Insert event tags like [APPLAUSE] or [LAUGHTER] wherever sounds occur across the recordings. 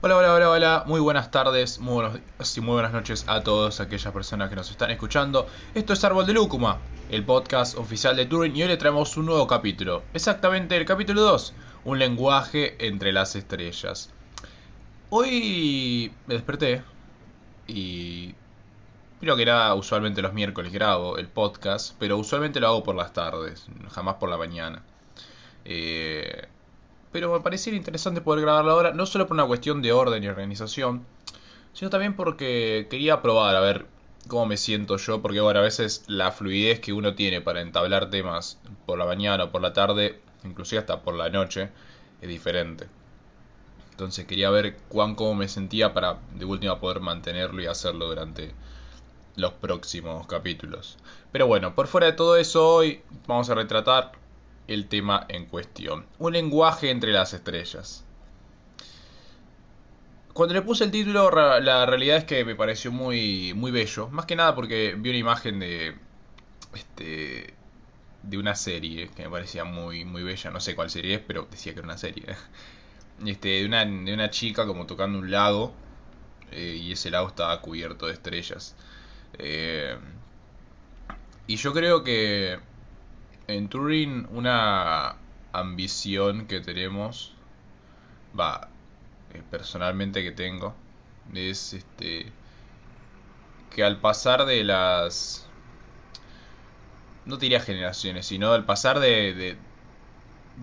Hola, hola, hola, hola, muy buenas tardes, muy buenos días y muy buenas noches a todas aquellas personas que nos están escuchando. Esto es Árbol de Lúcuma, el podcast oficial de Turing y hoy le traemos un nuevo capítulo. Exactamente el capítulo 2, un lenguaje entre las estrellas. Hoy me desperté y... Creo que era usualmente los miércoles grabo el podcast, pero usualmente lo hago por las tardes, jamás por la mañana. Eh, pero me pareciera interesante poder grabarlo ahora, no solo por una cuestión de orden y organización, sino también porque quería probar a ver cómo me siento yo, porque bueno, a veces la fluidez que uno tiene para entablar temas por la mañana o por la tarde, inclusive hasta por la noche, es diferente. Entonces quería ver cuán cómo me sentía para de última poder mantenerlo y hacerlo durante los próximos capítulos. Pero bueno, por fuera de todo eso, hoy vamos a retratar el tema en cuestión. Un lenguaje entre las estrellas. Cuando le puse el título, la realidad es que me pareció muy, muy bello. Más que nada porque vi una imagen de. Este. de una serie que me parecía muy, muy bella. No sé cuál serie es, pero decía que era una serie. [LAUGHS] Este, de una, de una chica como tocando un lago. Eh, y ese lago estaba cubierto de estrellas. Eh, y yo creo que en Turing una ambición que tenemos, va, eh, personalmente que tengo, es este que al pasar de las no diría generaciones, sino al pasar de,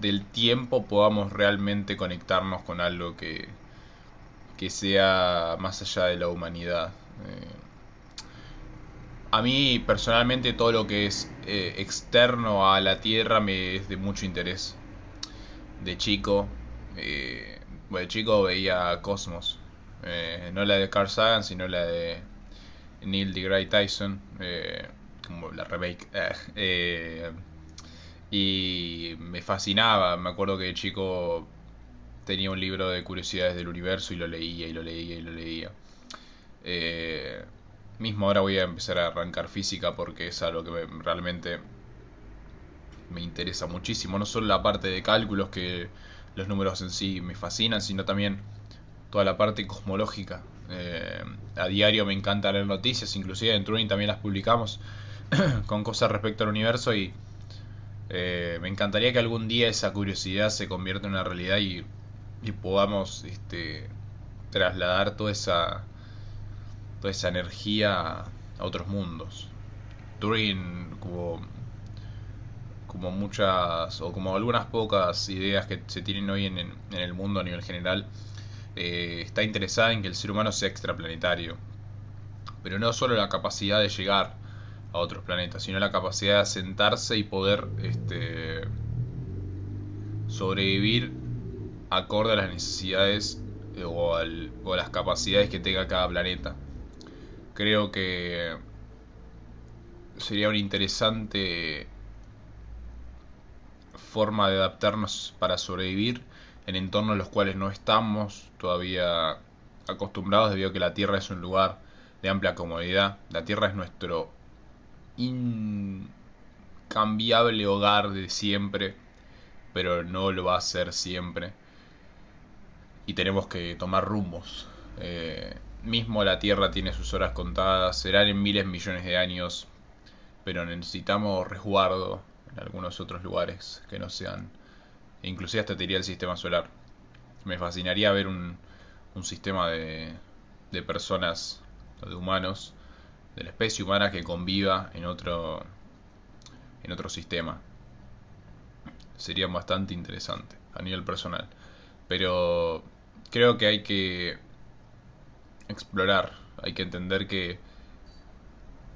del tiempo podamos realmente conectarnos con algo que, que sea más allá de la humanidad. Eh, a mí personalmente todo lo que es eh, externo a la Tierra me es de mucho interés. De chico, eh, de chico veía Cosmos. Eh, no la de Carl Sagan, sino la de Neil deGrasse Tyson, eh, como la remake. y me fascinaba, me acuerdo que de chico tenía un libro de curiosidades del universo y lo leía y lo leía y lo leía. Eh, Mismo ahora voy a empezar a arrancar física porque es algo que realmente me interesa muchísimo. No solo la parte de cálculos que los números en sí me fascinan, sino también toda la parte cosmológica. Eh, a diario me encanta leer noticias, inclusive en Turing también las publicamos [CLEARS THROAT] con cosas respecto al universo y eh, me encantaría que algún día esa curiosidad se convierta en una realidad y, y podamos este, trasladar toda esa toda esa energía a otros mundos. Turing, como, como muchas, o como algunas pocas ideas que se tienen hoy en, en el mundo a nivel general, eh, está interesada en que el ser humano sea extraplanetario. Pero no solo la capacidad de llegar a otros planetas, sino la capacidad de asentarse y poder este, sobrevivir acorde a las necesidades eh, o, al, o a las capacidades que tenga cada planeta creo que sería una interesante forma de adaptarnos para sobrevivir en entornos en los cuales no estamos todavía acostumbrados debido a que la Tierra es un lugar de amplia comodidad. La Tierra es nuestro incambiable hogar de siempre, pero no lo va a ser siempre. Y tenemos que tomar rumbos. Eh, mismo la Tierra tiene sus horas contadas, serán en miles millones de años, pero necesitamos resguardo en algunos otros lugares que no sean, inclusive hasta te diría el sistema solar. Me fascinaría ver un, un sistema de, de personas, de humanos, de la especie humana que conviva en otro, en otro sistema. Sería bastante interesante a nivel personal. Pero creo que hay que explorar. Hay que entender que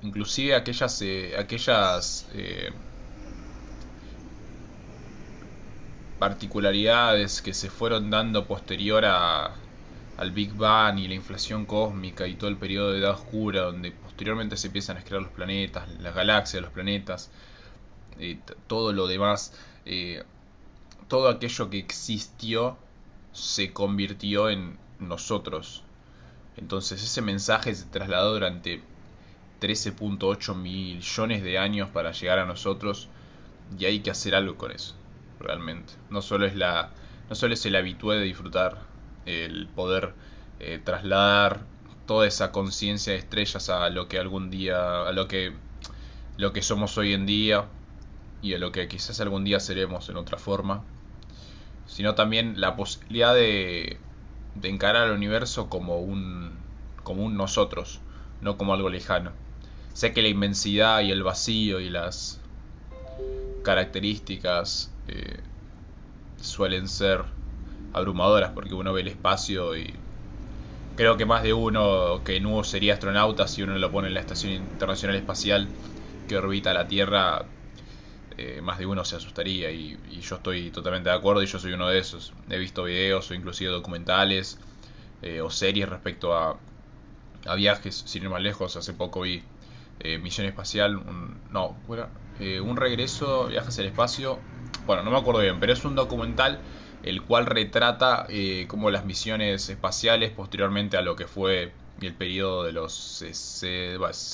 inclusive aquellas eh, aquellas eh, particularidades que se fueron dando posterior a, al Big Bang y la inflación cósmica y todo el periodo de edad oscura donde posteriormente se empiezan a crear los planetas, las galaxias, los planetas, eh, todo lo demás, todo aquello que existió se convirtió en nosotros, entonces ese mensaje se trasladó durante 13.8 millones de años para llegar a nosotros y hay que hacer algo con eso, realmente. No solo es la no solo es el habitué de disfrutar el poder eh, trasladar toda esa conciencia de estrellas a lo que algún día, a lo que, lo que somos hoy en día y a lo que quizás algún día seremos en otra forma, sino también la posibilidad de, de encarar al universo como un, como un nosotros, no como algo lejano. Sé que la inmensidad y el vacío y las características eh, suelen ser abrumadoras porque uno ve el espacio y creo que más de uno que no sería astronauta si uno lo pone en la Estación Internacional Espacial que orbita la Tierra, eh, más de uno se asustaría y, yo estoy totalmente de acuerdo y yo soy uno de esos. He visto videos o inclusive documentales eh, o series respecto a, viajes, sin ir más lejos, hace poco vi eh, Misión Espacial, no, un regreso, viajes al espacio, bueno, no me acuerdo bien, pero es un documental el cual retrata como las misiones espaciales posteriormente a lo que fue el periodo de los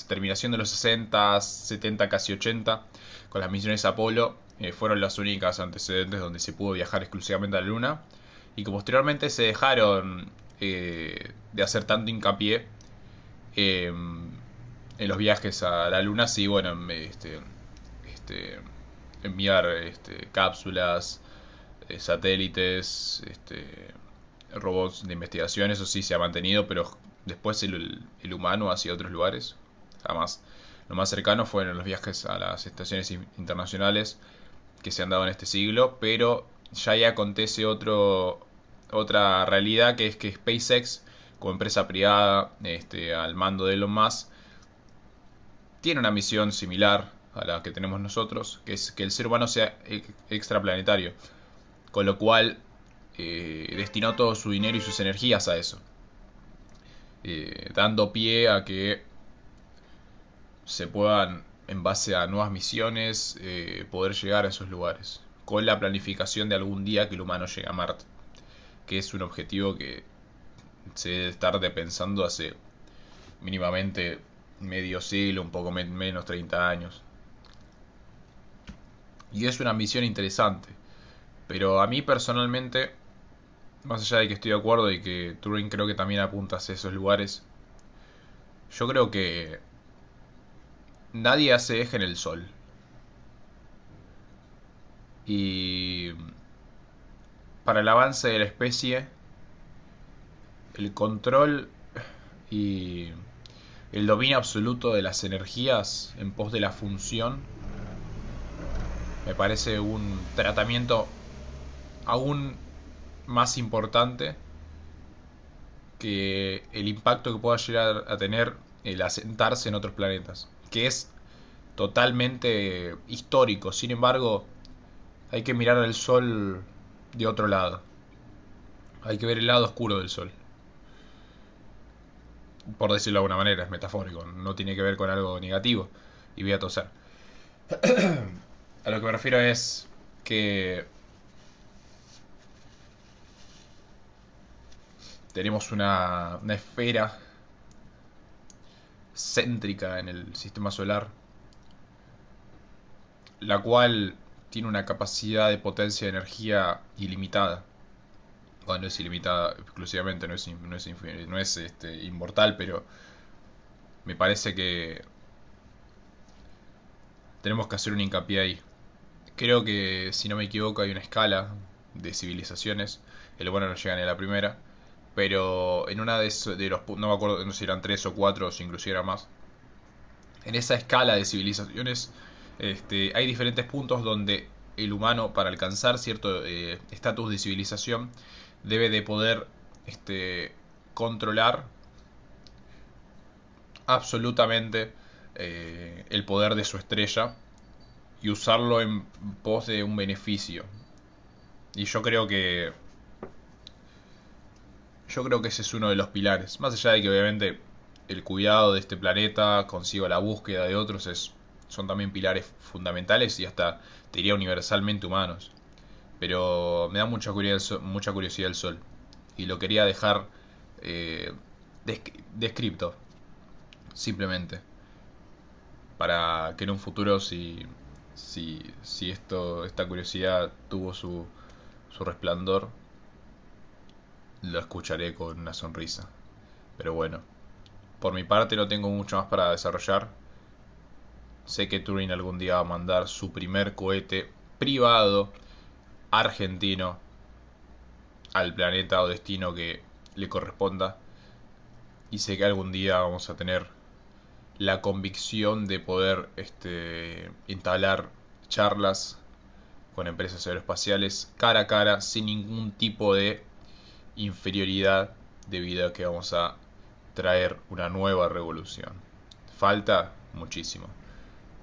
terminación de los 60, 70, casi 80 con las misiones Apolo eh, fueron las únicas antecedentes donde se pudo viajar exclusivamente a la Luna. Y que posteriormente se dejaron eh, de hacer tanto hincapié en los viajes a la Luna, sí, bueno, este, este, enviar este, cápsulas, eh, satélites, este, robots de investigación, eso sí se ha mantenido, pero después el, humano hacia otros lugares, jamás. Lo más cercano fueron los viajes a las estaciones internacionales que se han dado en este siglo, pero ya ahí acontece otro, otra realidad que es que SpaceX, como empresa privada este, al mando de Elon Musk, tiene una misión similar a la que tenemos nosotros, que es que el ser humano sea extraplanetario. Con lo cual eh, destinó todo su dinero y sus energías a eso, eh, dando pie a que se puedan, en base a nuevas misiones, eh, poder llegar a esos lugares, con la planificación de algún día que el humano llegue a Marte, que es un objetivo que se debe estar pensando hace mínimamente medio siglo, un poco menos 30 años. Y es una misión interesante. Pero a mí personalmente, más allá de que estoy de acuerdo y que Turing creo que también apunta hacia esos lugares, yo creo que nadie hace eje en el sol. Y para el avance de la especie, el control y el dominio absoluto de las energías en pos de la función me parece un tratamiento aún más importante que el impacto que pueda llegar a tener el asentarse en otros planetas, que es totalmente histórico. Sin embargo, hay que mirar al Sol de otro lado. Hay que ver el lado oscuro del Sol. Por decirlo de alguna manera, es metafórico, no tiene que ver con algo negativo. Y voy a toser. [COUGHS] a lo que me refiero es que tenemos una, esfera céntrica en el sistema solar, la cual tiene una capacidad de potencia de energía ilimitada. Bueno, no es ilimitada exclusivamente, no es, no no es este, inmortal, pero me parece que tenemos que hacer un hincapié ahí. Creo que, si no me equivoco, hay una escala de civilizaciones. El bueno no llega ni a la primera pero en una de, de los no me acuerdo no sé si eran tres o cuatro o si inclusive era más. En esa escala de civilizaciones este, hay diferentes puntos donde el humano para alcanzar cierto eh, estatus de civilización debe de poder este, controlar absolutamente eh, el poder de su estrella y usarlo en pos de un beneficio. Y yo creo que yo creo que ese es uno de los pilares. Más allá de que obviamente el cuidado de este planeta consigo la búsqueda de otros es, son también pilares fundamentales y hasta te diría universalmente humanos. Pero me da mucha curiosidad, mucha curiosidad el Sol. Y lo quería dejar eh, descripto. Simplemente. Para que en un futuro si, si, si esto, esta curiosidad tuvo su, su resplandor, lo escucharé con una sonrisa. Pero bueno, por mi parte no tengo mucho más para desarrollar. Sé que Turing algún día va a mandar su primer cohete privado argentino al planeta o destino que le corresponda. Y sé que algún día vamos a tener la convicción de poder este, instalar charlas con empresas aeroespaciales cara a cara sin ningún tipo de inferioridad debido a que vamos a traer una nueva revolución. Falta muchísimo,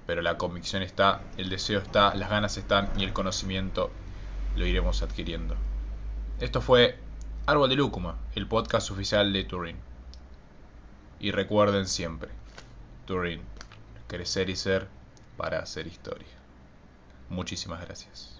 pero la convicción está, el deseo está, las ganas están y el conocimiento lo iremos adquiriendo. Esto fue Árbol de Lúcuma, el podcast oficial de Turing. Y recuerden siempre, Turing, crecer y ser para hacer historia. Muchísimas gracias.